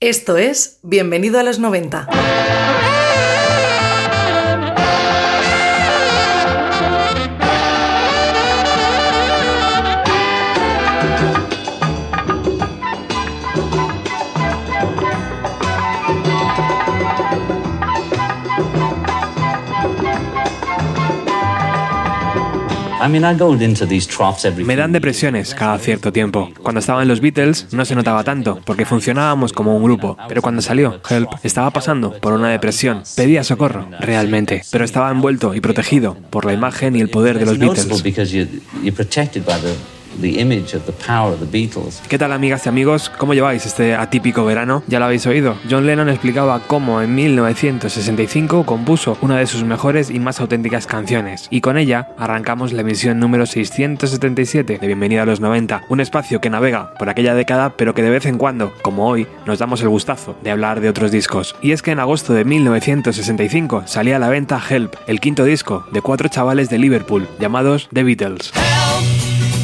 Esto es Bienvenido a los 90. Me dan depresiones cada cierto tiempo. Cuando estaba en los Beatles no se notaba tanto, porque funcionábamos como un grupo, pero cuando salió Help estaba pasando por una depresión. Pedía socorro, realmente, pero estaba envuelto y protegido por la imagen y el poder de los Beatles. ¿Qué tal amigas y amigos? ¿Cómo lleváis este atípico verano? Ya lo habéis oído. John Lennon explicaba cómo en 1965 compuso una de sus mejores y más auténticas canciones. Y con ella arrancamos la emisión número 677 de Bienvenida a los 90. Un espacio que navega por aquella década pero que de vez en cuando, como hoy, nos damos el gustazo de hablar de otros discos. Y es que en agosto de 1965 salía a la venta Help, el quinto disco de cuatro chavales de Liverpool llamados The Beatles.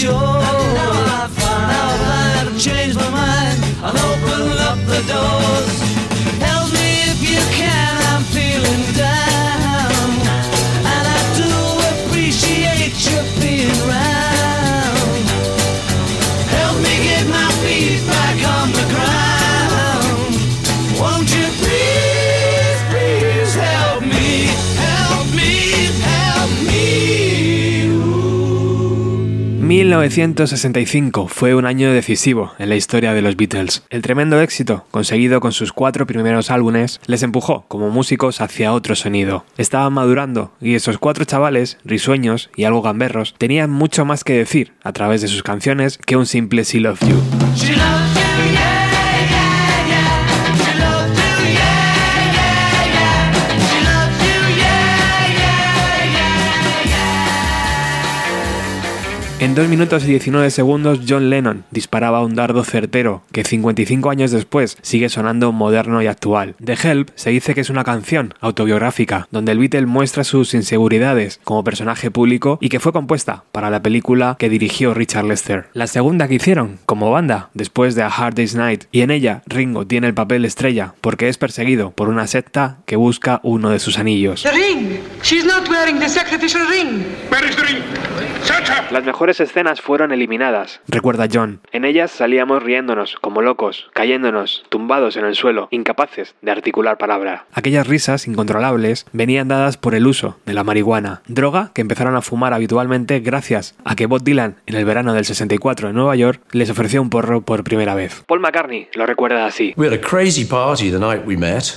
Sure. Now I find, now I find I've changed my mind. I'll open up the doors. 1965 fue un año decisivo en la historia de los Beatles. El tremendo éxito conseguido con sus cuatro primeros álbumes les empujó como músicos hacia otro sonido. Estaban madurando y esos cuatro chavales, risueños y algo gamberros, tenían mucho más que decir a través de sus canciones que un simple She Love You. En 2 minutos y 19 segundos, John Lennon disparaba un dardo certero que 55 años después sigue sonando moderno y actual. The Help se dice que es una canción autobiográfica donde el Beatle muestra sus inseguridades como personaje público y que fue compuesta para la película que dirigió Richard Lester. La segunda que hicieron como banda después de A Hard Day's Night y en ella Ringo tiene el papel estrella porque es perseguido por una secta que busca uno de sus anillos. Las mejores escenas fueron eliminadas, recuerda John. En ellas salíamos riéndonos, como locos, cayéndonos, tumbados en el suelo, incapaces de articular palabra. Aquellas risas incontrolables venían dadas por el uso de la marihuana, droga que empezaron a fumar habitualmente gracias a que Bob Dylan, en el verano del 64 en Nueva York, les ofreció un porro por primera vez. Paul McCartney lo recuerda así.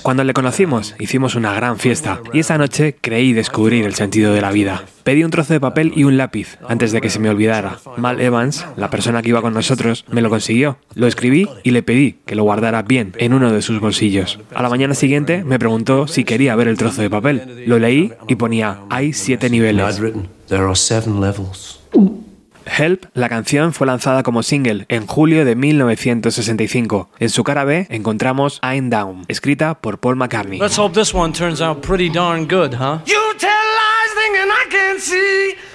Cuando le conocimos, hicimos una gran fiesta y esa noche creí descubrir el sentido de la vida. Pedí un trozo de papel y un lápiz antes de que se me olvidara. Mal Evans, la persona que iba con nosotros, me lo consiguió. Lo escribí y le pedí que lo guardara bien en uno de sus bolsillos. A la mañana siguiente me preguntó si quería ver el trozo de papel. Lo leí y ponía, hay siete niveles. Help, la canción fue lanzada como single en julio de 1965. En su cara B encontramos I'm Down, escrita por Paul McCartney. Let's hope this one turns out pretty darn good, huh? You I can see.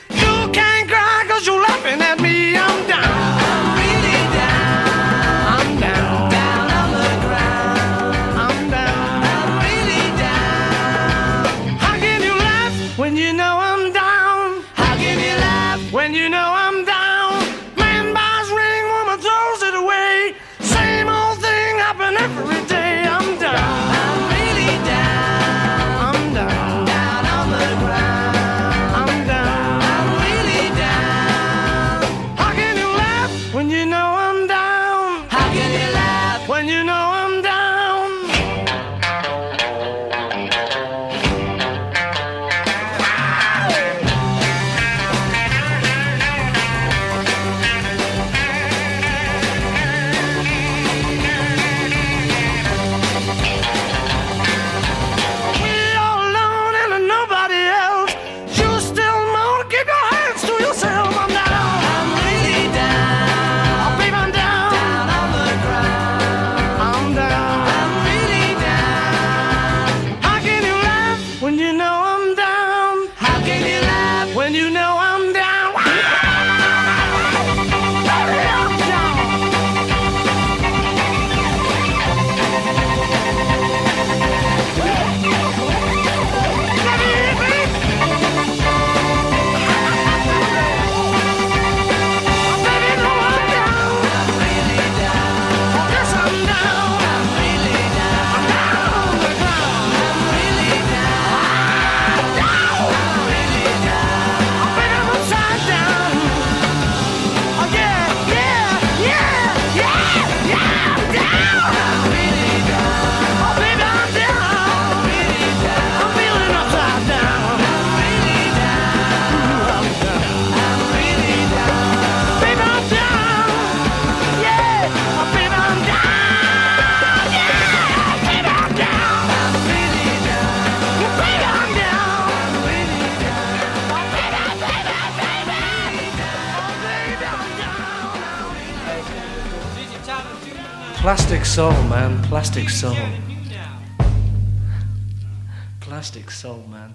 Plastic soul, man. Plastic soul. Plastic soul, man.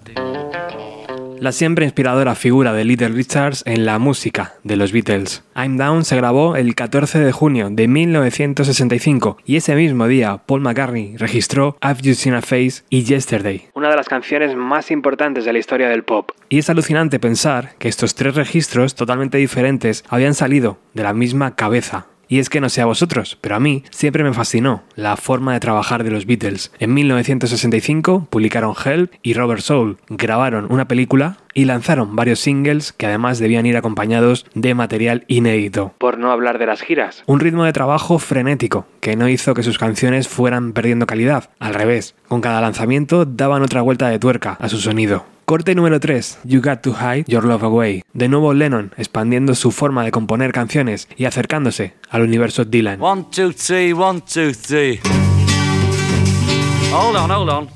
La siempre inspiradora figura de Little Richards en la música de los Beatles. I'm Down se grabó el 14 de junio de 1965 y ese mismo día Paul McCartney registró I've You Seen a Face y Yesterday, una de las canciones más importantes de la historia del pop. Y es alucinante pensar que estos tres registros totalmente diferentes habían salido de la misma cabeza. Y es que no sé a vosotros, pero a mí siempre me fascinó la forma de trabajar de los Beatles. En 1965 publicaron Help y Robert Soul, grabaron una película y lanzaron varios singles que además debían ir acompañados de material inédito. Por no hablar de las giras. Un ritmo de trabajo frenético que no hizo que sus canciones fueran perdiendo calidad. Al revés, con cada lanzamiento daban otra vuelta de tuerca a su sonido. Corte número 3, You Got to Hide Your Love Away. De nuevo Lennon expandiendo su forma de componer canciones y acercándose al universo Dylan. One, two, three, one, two, three. Hold on, hold on.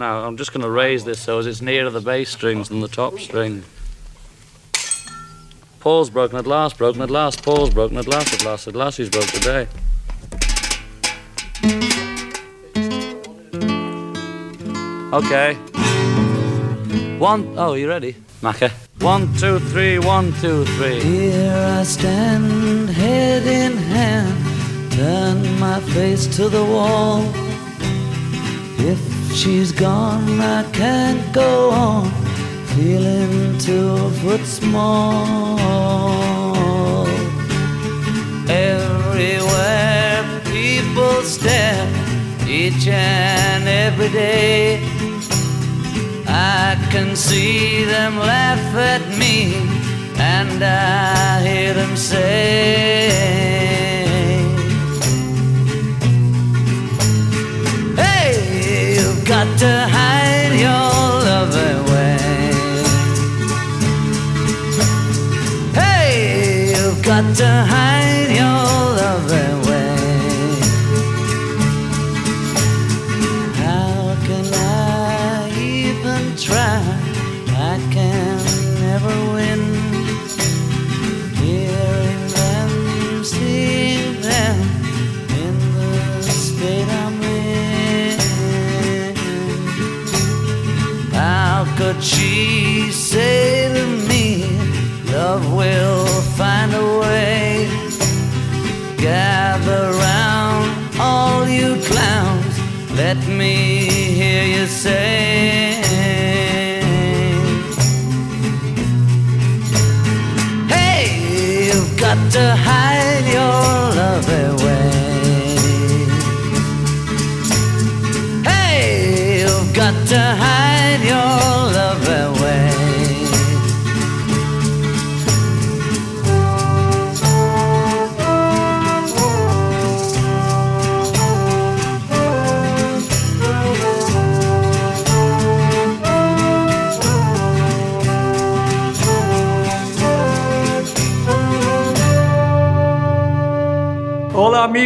Now, I'm just going to raise this so as it's nearer the bass strings than the top string. Paul's broken at last, broken at last, Paul's broken at last, at last, at last, he's broke today. Okay. One, oh, you ready? Macca. One, two, three, one, two, three. Here I stand, head in hand, turn my face to the wall. If she's gone, I can't go on, feeling two foot small. Everywhere people stare, each and every day. I can see them laugh at me, and I hear them say, Hey, you've got to hide Could she say to me, love will find a way? Gather round, all you clowns, let me hear you say. Hey, you've got to hide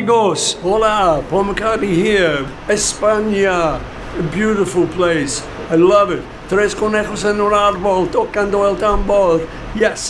amigos, hola, Paul McCartney here, España, a beautiful place, I love it. Tres conejos en un árbol tocando el tambor,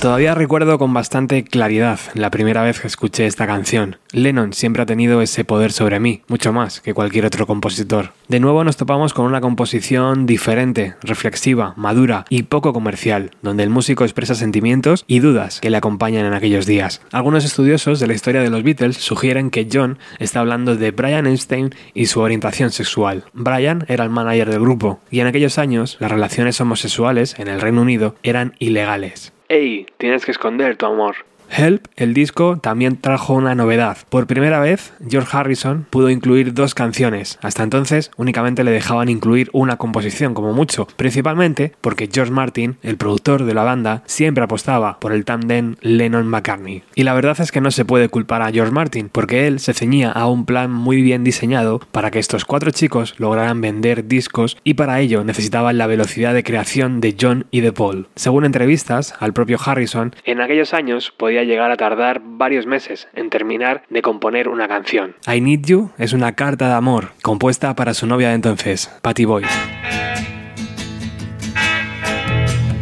Todavía recuerdo con bastante claridad la primera vez que escuché esta canción. Lennon siempre ha tenido ese poder sobre mí, mucho más que cualquier otro compositor. De nuevo nos topamos con una composición diferente, reflexiva, madura y poco comercial, donde el músico expresa sentimientos y dudas que le acompañan en aquellos días. Algunos estudiosos de la historia de los Beatles sugieren que John está hablando de Brian Epstein y su orientación sexual. Brian era el manager del grupo y en aquellos años las relaciones homosexuales en el Reino Unido eran ilegales. ¡Ey! Tienes que esconder tu amor. Help, el disco, también trajo una novedad. Por primera vez, George Harrison pudo incluir dos canciones. Hasta entonces únicamente le dejaban incluir una composición como mucho, principalmente porque George Martin, el productor de la banda, siempre apostaba por el tandem Lennon-McCartney. Y la verdad es que no se puede culpar a George Martin, porque él se ceñía a un plan muy bien diseñado para que estos cuatro chicos lograran vender discos y para ello necesitaban la velocidad de creación de John y de Paul. Según entrevistas al propio Harrison, en aquellos años podía llegar a tardar varios meses en terminar de componer una canción. I Need You es una carta de amor compuesta para su novia de entonces, Patty Boyd.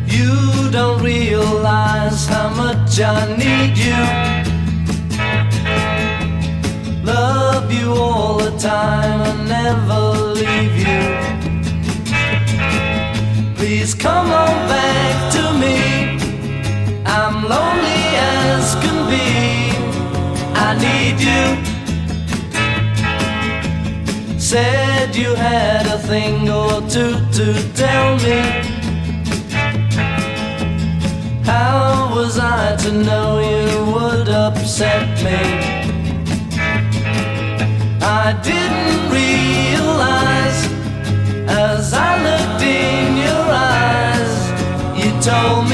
You don't realize how much I need you. Love you all the time and never leave you. Please come on back to me. I'm lonely as can be. I need you. Said you had a thing or two to tell me. How was I to know you would upset me? I didn't realize as I looked in your eyes, you told me,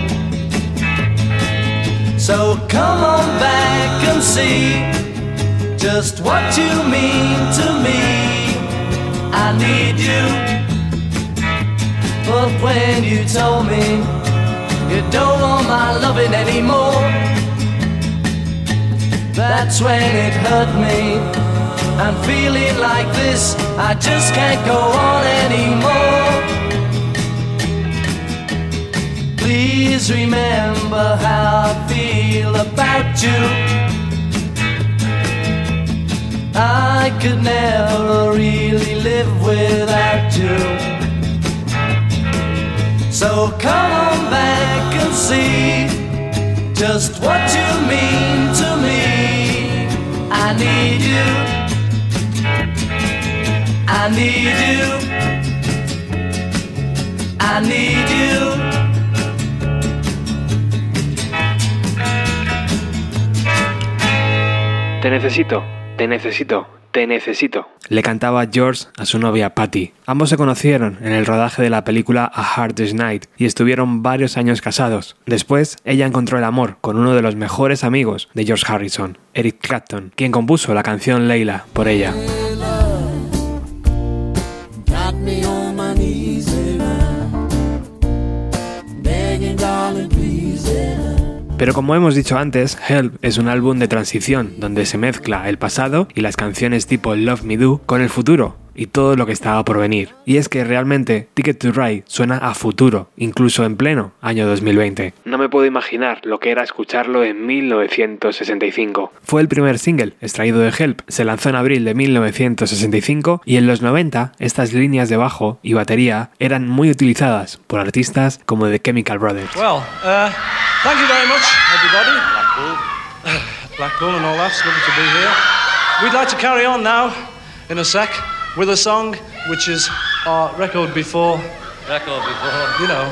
So come on back and see just what you mean to me. I need you. But when you told me you don't want my loving anymore, that's when it hurt me. I'm feeling like this, I just can't go on anymore. Please remember how I feel about you. I could never really live without you. So come on back and see just what you mean to me. I need you. I need you. I need you. Te necesito, te necesito, Te necesito. Le cantaba George a su novia Patty. Ambos se conocieron en el rodaje de la película A Hard Day's Night y estuvieron varios años casados. Después, ella encontró el amor con uno de los mejores amigos de George Harrison, Eric Clapton, quien compuso la canción Leila por ella. Pero como hemos dicho antes, Help es un álbum de transición donde se mezcla el pasado y las canciones tipo Love Me Do con el futuro y todo lo que estaba por venir. Y es que realmente Ticket to Ride suena a futuro, incluso en pleno año 2020. No me puedo imaginar lo que era escucharlo en 1965. Fue el primer single extraído de Help, se lanzó en abril de 1965 y en los 90 estas líneas de bajo y batería eran muy utilizadas por artistas como The Chemical Brothers. Well, uh, thank you very much, everybody. Blackpool. Blackpool and all that. It's lovely to be here. We'd like to carry on now, in a sec, with a song which is our record before, Record before. you know.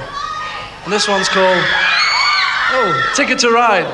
And this one's called, oh, Ticket to Ride.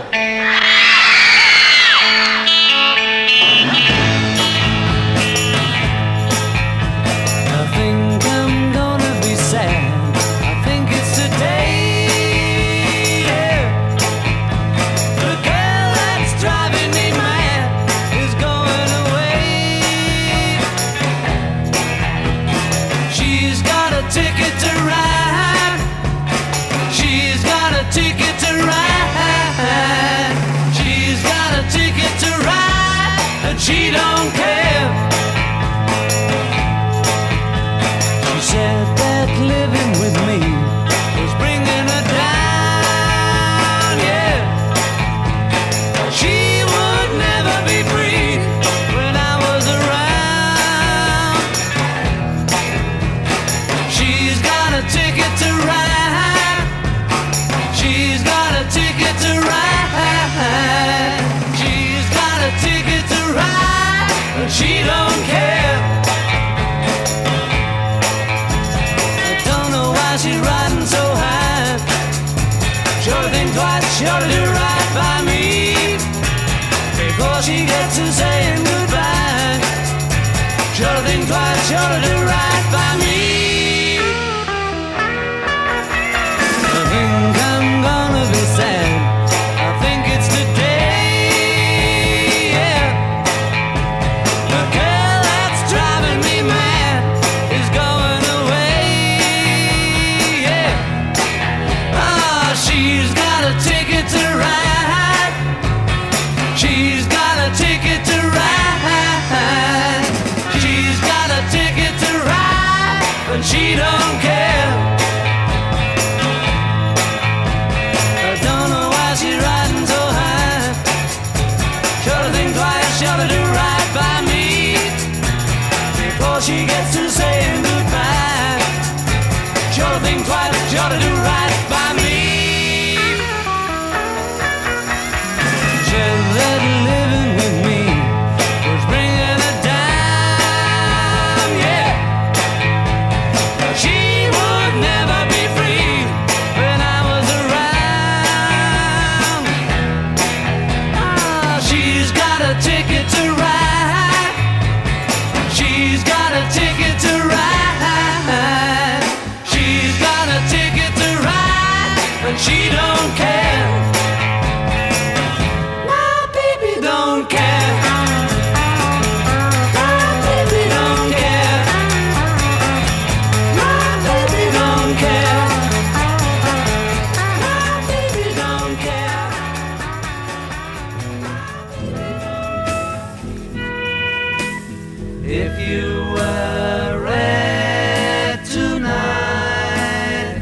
If you were red tonight,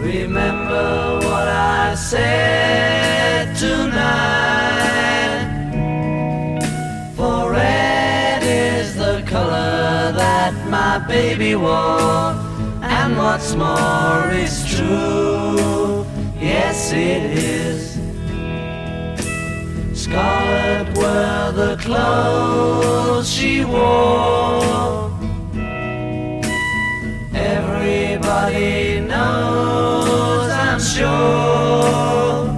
remember what I said tonight. For red is the color that my baby wore, and what's more is true. Yes, it is. Scarlet were the clothes she wore. Everybody knows, I'm sure.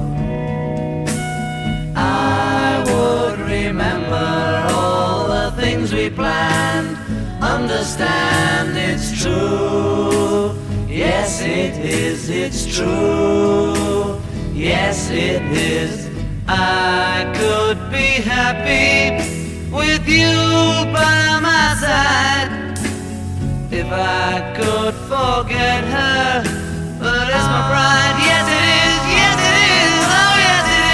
I would remember all the things we planned. understand it's true. Yes, it is, it's true. Yes, it is. I could be happy with you by my side if I could forget her. But it's my pride. Yes, it is. Yes, it is. Oh, yes, it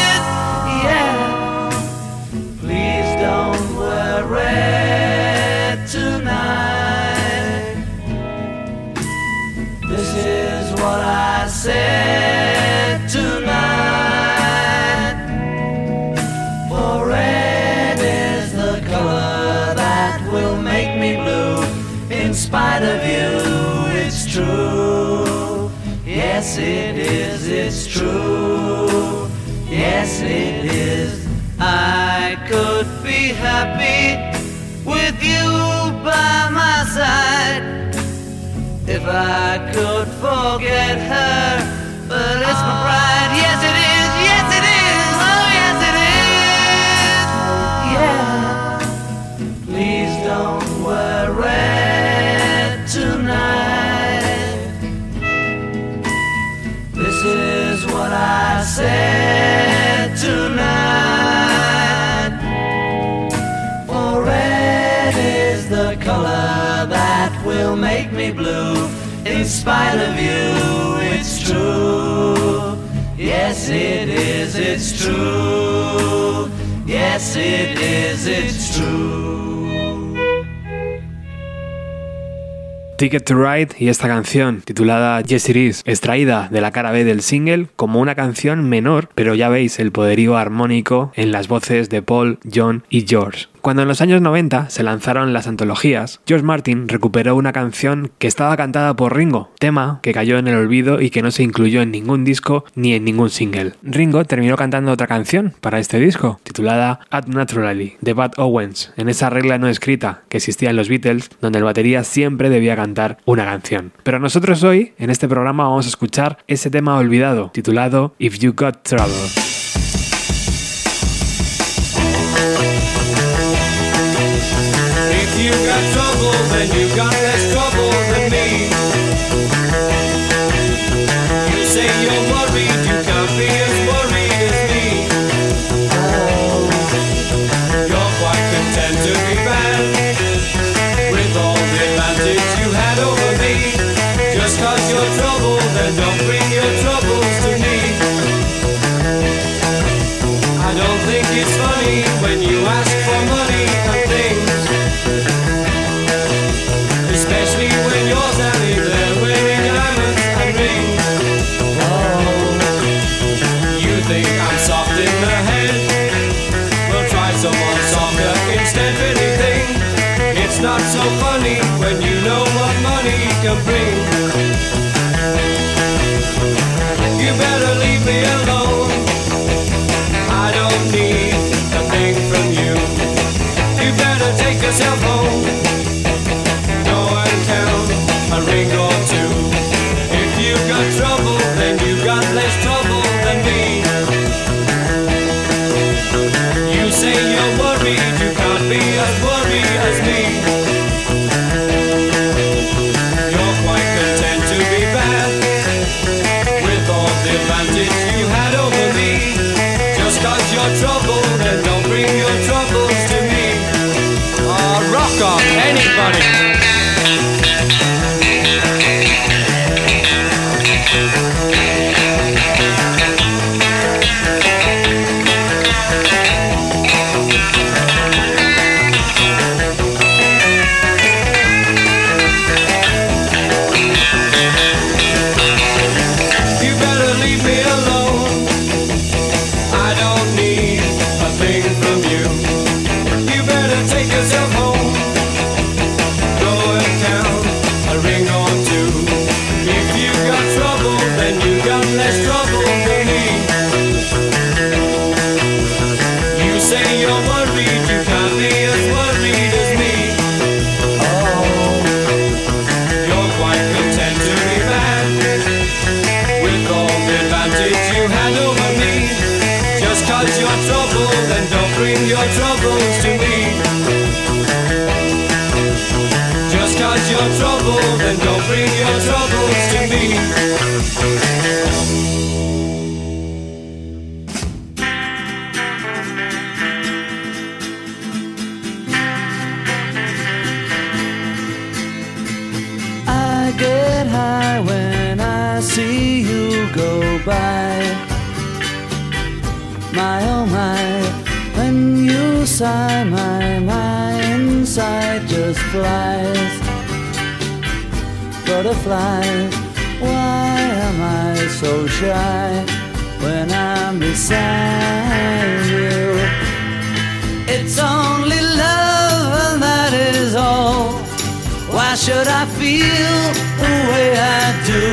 is. Yeah. Please don't worry tonight. This is what I said Yes, it is, it's true. Yes, it is. I could be happy with you by my side if I could forget her. Yes, it is, it's true. Yes, it is, it's true. Ticket to Ride y esta canción titulada Yes It Is, extraída de la cara B del single como una canción menor, pero ya veis el poderío armónico en las voces de Paul, John y George. Cuando en los años 90 se lanzaron las antologías, George Martin recuperó una canción que estaba cantada por Ringo, tema que cayó en el olvido y que no se incluyó en ningún disco ni en ningún single. Ringo terminó cantando otra canción para este disco, titulada Add Naturally, de Bud Owens, en esa regla no escrita que existía en los Beatles, donde el batería siempre debía cantar una canción. Pero nosotros hoy, en este programa, vamos a escuchar ese tema olvidado, titulado If You Got Trouble. Got trouble, then you got less then don't bring your troubles to me. I get high when I see you go by. My oh my, when you sigh, my my inside just flies. Butterflies, why am I so shy when I'm beside you? It's only love, and that is all. Why should I feel the way I do?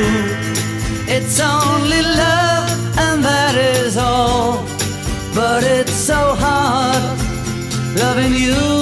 It's only love, and that is all. But it's so hard loving you.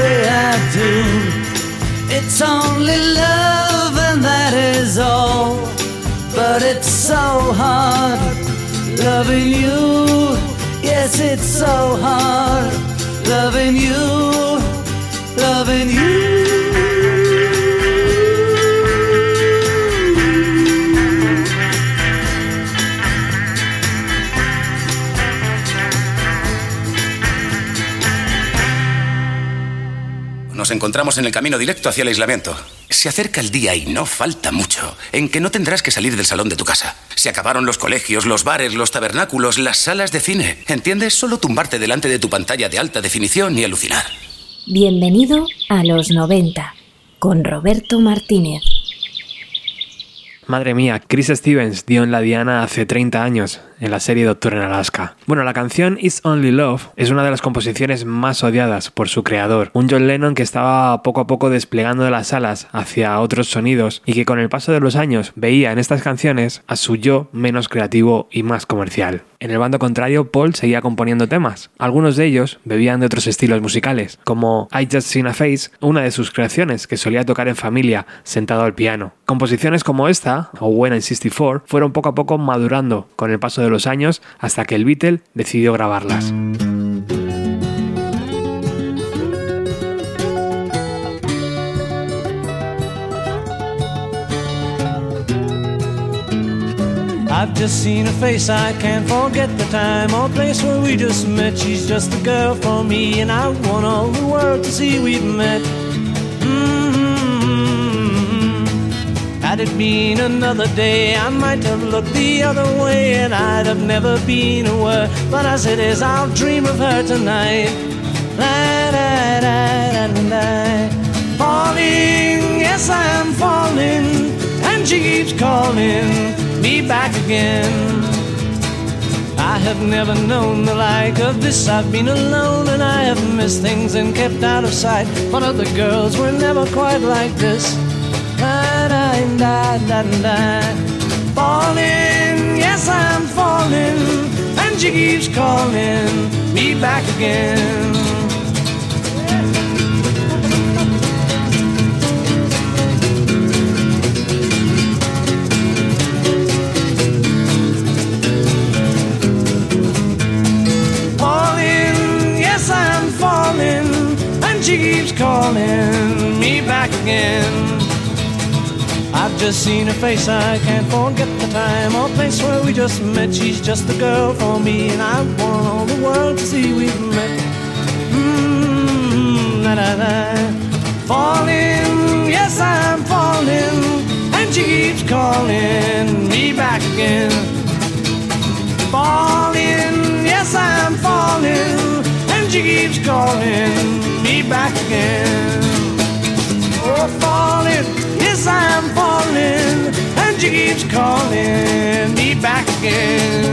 it's so hard loving you, loving you. Nos encontramos en el camino directo hacia el aislamiento. Se acerca el día y no falta mucho en que no tendrás que salir del salón de tu casa. Se acabaron los colegios, los bares, los tabernáculos, las salas de cine. ¿Entiendes? Solo tumbarte delante de tu pantalla de alta definición y alucinar. Bienvenido a los 90 con Roberto Martínez. Madre mía, Chris Stevens dio en la Diana hace 30 años en la serie Doctor en Alaska. Bueno, la canción It's Only Love es una de las composiciones más odiadas por su creador, un John Lennon que estaba poco a poco desplegando de las alas hacia otros sonidos y que con el paso de los años veía en estas canciones a su yo menos creativo y más comercial. En el bando contrario, Paul seguía componiendo temas. Algunos de ellos bebían de otros estilos musicales, como I Just Seen a Face, una de sus creaciones que solía tocar en familia, sentado al piano. Composiciones como esta, o When I'm 64, fueron poco a poco madurando con el paso de los años hasta que el Beatle decidió grabarlas. I've just seen her face, I can't forget the time or place where we just met. She's just the girl for me, and I want all the world to see we've met. It been another day, I might have looked the other way, and I'd have never been aware. But as it is, I'll dream of her tonight. Falling, yes, I am falling, and she keeps calling me back again. I have never known the like of this. I've been alone and I have missed things and kept out of sight. But other girls were never quite like this. Da, da, da. Falling, yes, I'm falling, and she keeps calling me back again. falling, yes, I'm falling, and she keeps calling me back again. Just seen her face, I can't forget the time or place where we just met. She's just the girl for me, and I want all the world to see we've met. Mmm, la la la. Falling, yes, I'm falling, and she keeps calling me back again falling, yes I'm falling, and she keeps calling me back again. Calling me back again.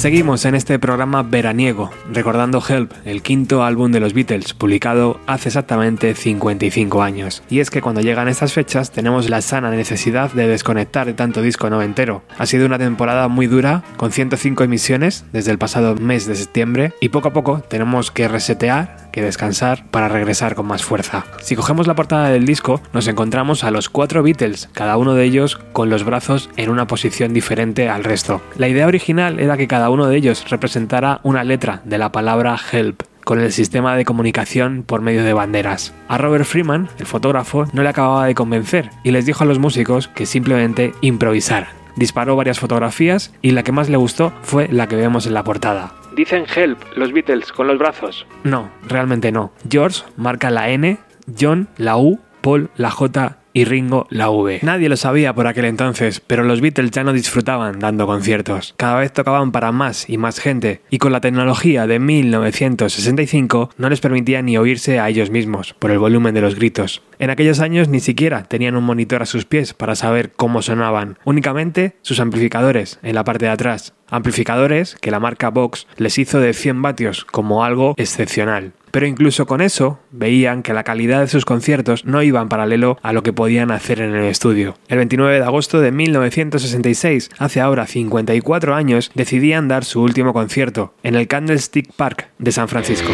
Seguimos en este programa veraniego, recordando Help, el quinto álbum de los Beatles, publicado hace exactamente 55 años. Y es que cuando llegan estas fechas tenemos la sana necesidad de desconectar de tanto disco noventero. Ha sido una temporada muy dura, con 105 emisiones desde el pasado mes de septiembre, y poco a poco tenemos que resetear, que descansar para regresar con más fuerza. Si cogemos la portada del disco, nos encontramos a los cuatro Beatles, cada uno de ellos con los brazos en una posición diferente al resto. La idea original era que cada uno de ellos representara una letra de la palabra help con el sistema de comunicación por medio de banderas. A Robert Freeman, el fotógrafo, no le acababa de convencer y les dijo a los músicos que simplemente improvisaran. Disparó varias fotografías y la que más le gustó fue la que vemos en la portada. Dicen help los Beatles con los brazos. No, realmente no. George marca la N, John la U, Paul la J y Ringo la V. Nadie lo sabía por aquel entonces, pero los Beatles ya no disfrutaban dando conciertos. Cada vez tocaban para más y más gente, y con la tecnología de 1965 no les permitía ni oírse a ellos mismos, por el volumen de los gritos. En aquellos años ni siquiera tenían un monitor a sus pies para saber cómo sonaban, únicamente sus amplificadores en la parte de atrás. Amplificadores que la marca Vox les hizo de 100 vatios como algo excepcional. Pero incluso con eso, veían que la calidad de sus conciertos no iba en paralelo a lo que podían hacer en el estudio. El 29 de agosto de 1966, hace ahora 54 años, decidían dar su último concierto en el Candlestick Park de San Francisco.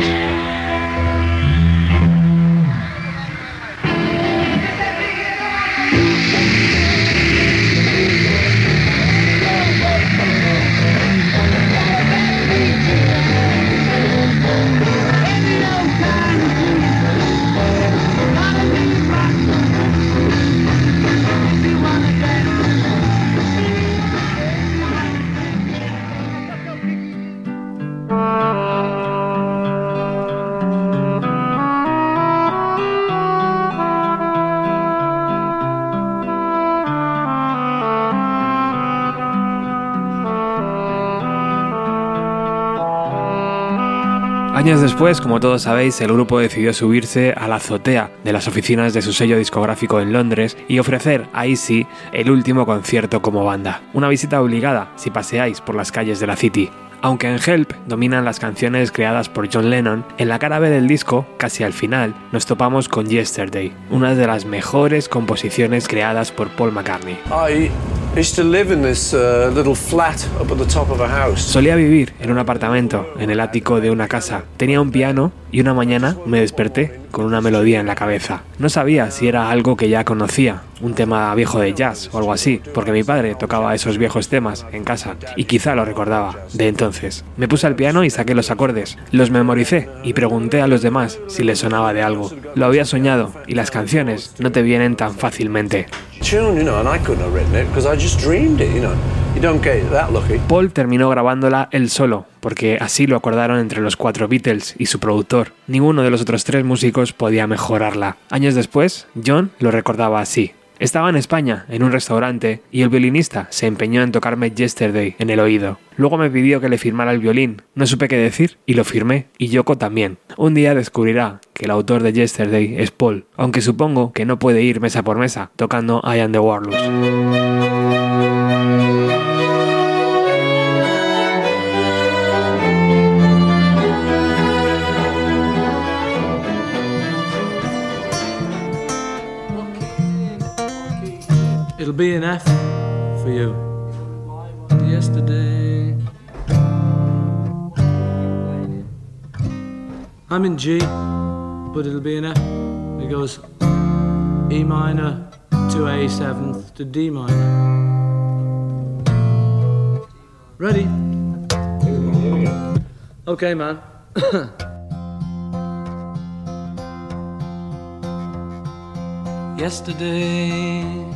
Años después, como todos sabéis, el grupo decidió subirse a la azotea de las oficinas de su sello discográfico en Londres y ofrecer, ahí sí, el último concierto como banda. Una visita obligada si paseáis por las calles de la City. Aunque en Help dominan las canciones creadas por John Lennon, en la cara B del disco, casi al final, nos topamos con Yesterday, una de las mejores composiciones creadas por Paul McCartney. Solía vivir en un apartamento, en el ático de una casa. Tenía un piano y una mañana me desperté con una melodía en la cabeza. No sabía si era algo que ya conocía, un tema viejo de jazz o algo así, porque mi padre tocaba esos viejos temas en casa y quizá lo recordaba de entonces. Me puse al piano y saqué los acordes, los memoricé y pregunté a los demás si les sonaba de algo. Lo había soñado y las canciones no te vienen tan fácilmente. Paul terminó grabándola él solo, porque así lo acordaron entre los cuatro Beatles y su productor. Ninguno de los otros tres músicos podía mejorarla. Años después, John lo recordaba así. Estaba en España, en un restaurante, y el violinista se empeñó en tocarme Yesterday en el oído. Luego me pidió que le firmara el violín. No supe qué decir y lo firmé, y Yoko también. Un día descubrirá que el autor de Yesterday es Paul, aunque supongo que no puede ir mesa por mesa tocando I Am the Warlords. It'll be an F for you. Yesterday. I'm in G, but it'll be an F. It goes E minor to A seventh to D minor. Ready? Okay, man. Yesterday.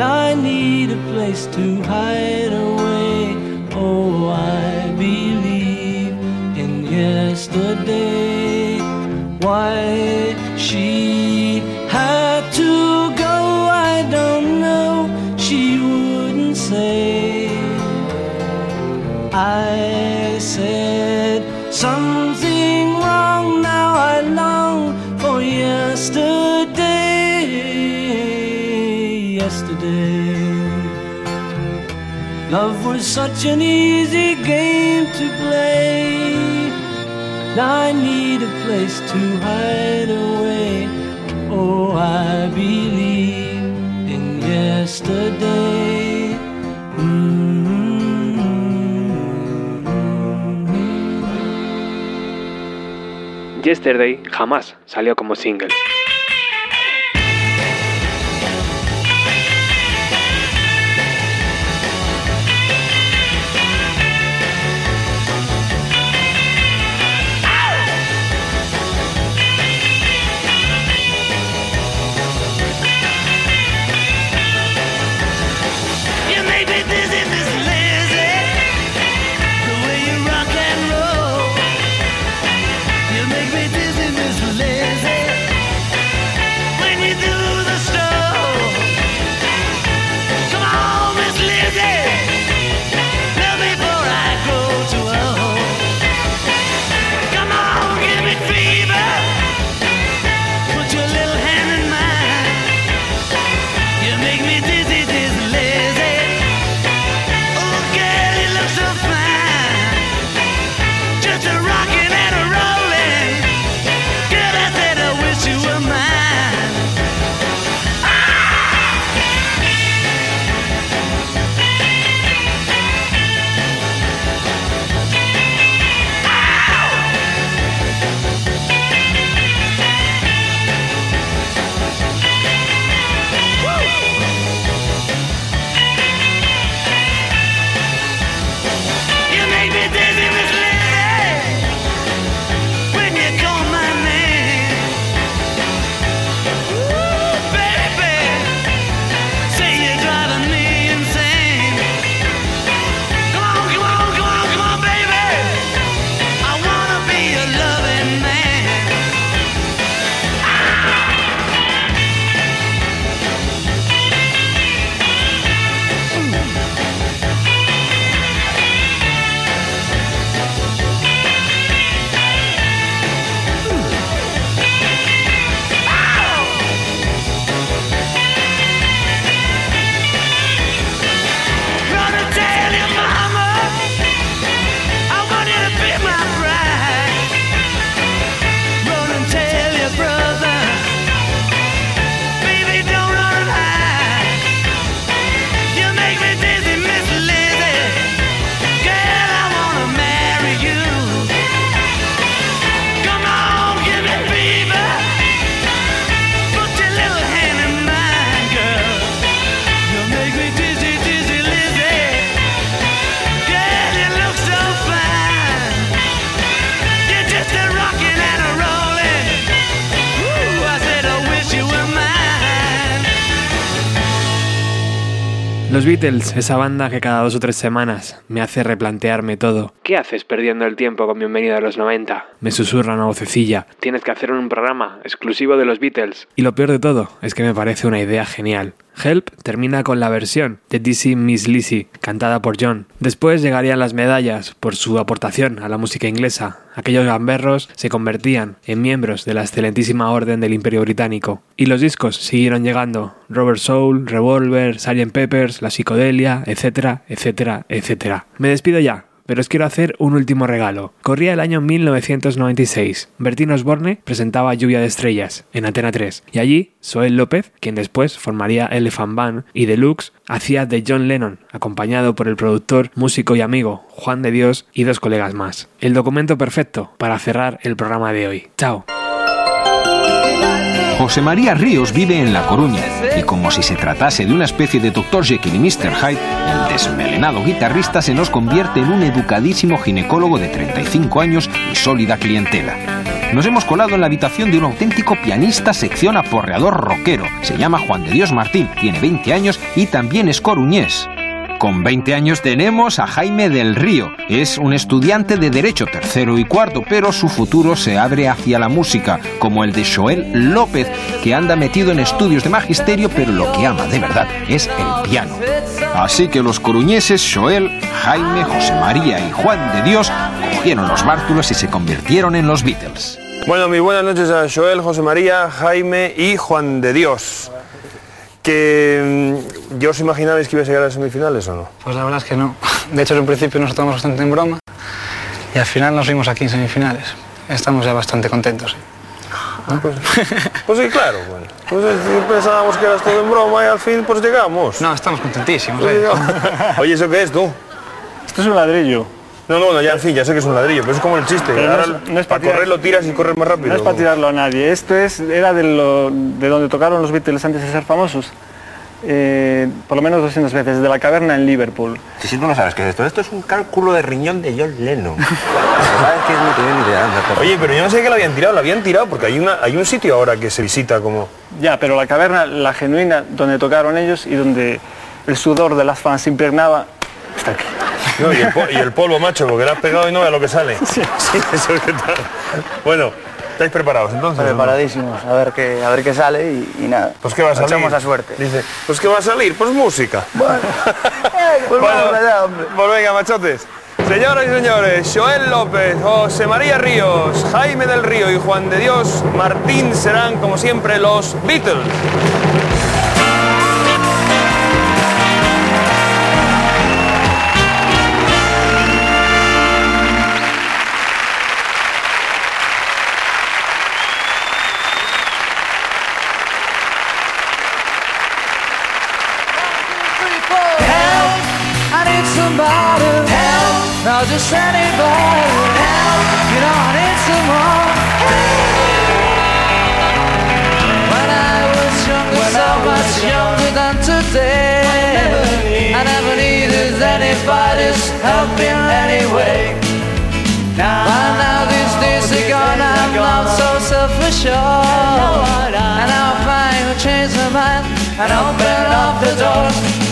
I need a place to hide away. Oh, I believe in yesterday. Why she had to go, I don't know. She wouldn't say. I Love was such an easy game to play. Now I need a place to hide away. Oh, I believe in yesterday. Yesterday jamás salió como single. Beatles, esa banda que cada dos o tres semanas me hace replantearme todo. ¿Qué haces perdiendo el tiempo con Bienvenido a los 90? Me susurra una vocecilla. Tienes que hacer un programa exclusivo de los Beatles. Y lo peor de todo es que me parece una idea genial. Help termina con la versión de DC Miss Lizzy, cantada por John. Después llegarían las medallas por su aportación a la música inglesa. Aquellos gamberros se convertían en miembros de la excelentísima orden del Imperio Británico. Y los discos siguieron llegando. Robert Soul, Revolver, Sgt. Peppers, La Psicodelia, etcétera, etcétera, etcétera. Me despido ya pero os quiero hacer un último regalo. Corría el año 1996. Bertín Osborne presentaba Lluvia de Estrellas en Antena 3 y allí Soel López, quien después formaría Elephant Band y Deluxe, hacía de John Lennon, acompañado por el productor, músico y amigo Juan de Dios y dos colegas más. El documento perfecto para cerrar el programa de hoy. Chao. José María Ríos vive en La Coruña y como si se tratase de una especie de Dr. Jekyll y Mr. Hyde, el desmelenado guitarrista se nos convierte en un educadísimo ginecólogo de 35 años y sólida clientela. Nos hemos colado en la habitación de un auténtico pianista sección aporreador rockero. Se llama Juan de Dios Martín, tiene 20 años y también es coruñés. Con 20 años tenemos a Jaime del Río. Es un estudiante de Derecho tercero y cuarto, pero su futuro se abre hacia la música, como el de Joel López, que anda metido en estudios de magisterio, pero lo que ama de verdad es el piano. Así que los coruñeses Joel, Jaime, José María y Juan de Dios cogieron los bártulos y se convirtieron en los Beatles. Bueno, muy buenas noches a Joel, José María, Jaime y Juan de Dios. Que mm, yo os imaginabais que ibais a llegar a las semifinales o no. Pues la verdad es que no. De hecho, en un principio nos tomamos bastante en broma y al final nos vimos aquí en semifinales. Estamos ya bastante contentos. ¿sí? Pues, pues sí, claro. Bueno. Pues eh, pensábamos que eras todo en broma y al fin pues llegamos. No, estamos contentísimos. Pues ¿eh? Oye, ¿eso qué es tú? Esto es un ladrillo. No, no, no, ya en fin, ya sé que es un ladrillo, pero es como el chiste. Pero no es- no es para para tirar- correr lo tiras y corres más rápido. No es para tirarlo a nadie. Esto es, era de, lo- de donde tocaron los Beatles antes de ser famosos. Eh, por lo menos 200 veces, de la caverna en Liverpool. Si si tú no sabes qué es esto, esto es un cálculo de riñón de John Lennon. ¿Sabes qué? No tenía ni idea. Oye, pero yo no sé que lo habían tirado, lo habían tirado porque hay, una, hay un sitio ahora que se visita como... Ya, pero la caverna, la genuina, donde tocaron ellos y donde el sudor de las fans se impregnaba, está aquí. No, y, el po- y el polvo, macho, porque le has pegado y no ve lo que sale. Sí, eso es que tal. Bueno, ¿estáis preparados entonces? Preparadísimos, a ver qué, a ver qué sale y, y nada. Pues qué va a salir. Echamos a suerte. Dice, pues qué va a salir, pues música. Pues Bueno, allá, hombre. pues venga, machotes. Señoras y señores, Joel López, José María Ríos, Jaime del Río y Juan de Dios Martín serán, como siempre, los Beatles. Somebody. Help! Not just anybody. Help! You know I need someone. When I was younger, so much younger than today, I never needed anybody's help in any way. But now these days are gone, I'm not so self-assured. And I'll finally change my mind and open up the door.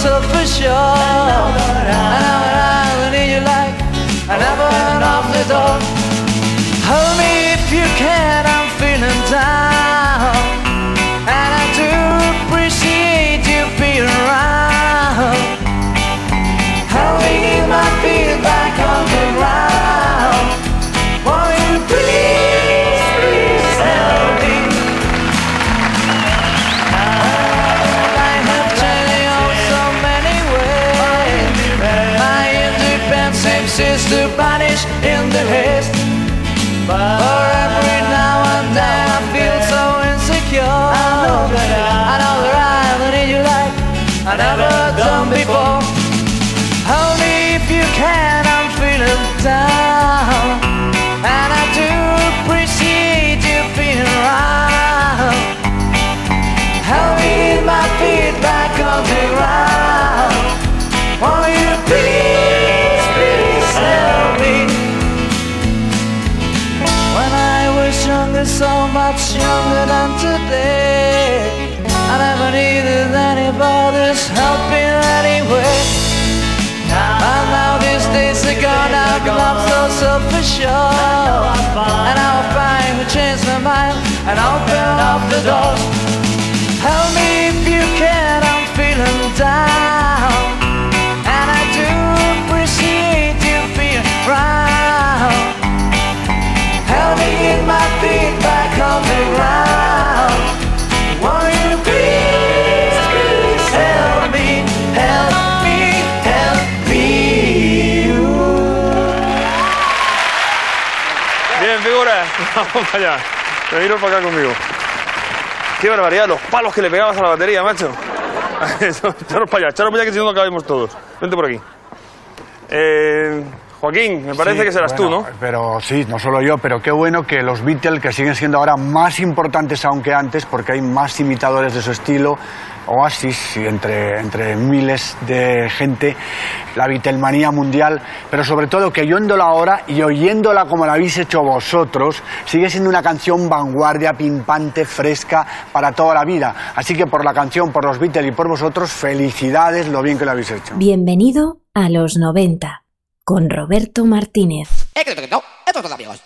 so for sure. I know an island need you like I never went off the door. Hold me if you can. I'm feeling down. Much younger than today. I never needed anybody's help in any way. And now these days are gone, I've not so self-assured. And I'll finally change my mind and open up the doors. Help me if you can, I'm feeling down. Vamos para allá. Veniros para acá conmigo. Qué barbaridad, los palos que le pegabas a la batería, macho. Echaros para allá, echaros para allá que si no no cabemos todos. Vente por aquí. Eh, Joaquín, me parece Sí, que serás bueno, tú, ¿no? Pero sí, no solo yo, pero qué bueno que los Beatles, que siguen siendo ahora más importantes aún que antes, porque hay más imitadores de su estilo, Oasis, y entre, entre miles de gente, la Beatlemanía mundial, pero sobre todo que oyéndola ahora y oyéndola como la habéis hecho vosotros, sigue siendo una canción vanguardia, pimpante, fresca para toda la vida. Así que por la canción, por los Beatles y por vosotros, felicidades lo bien que lo habéis hecho. Bienvenido a los 90 con Roberto Martínez. Eh.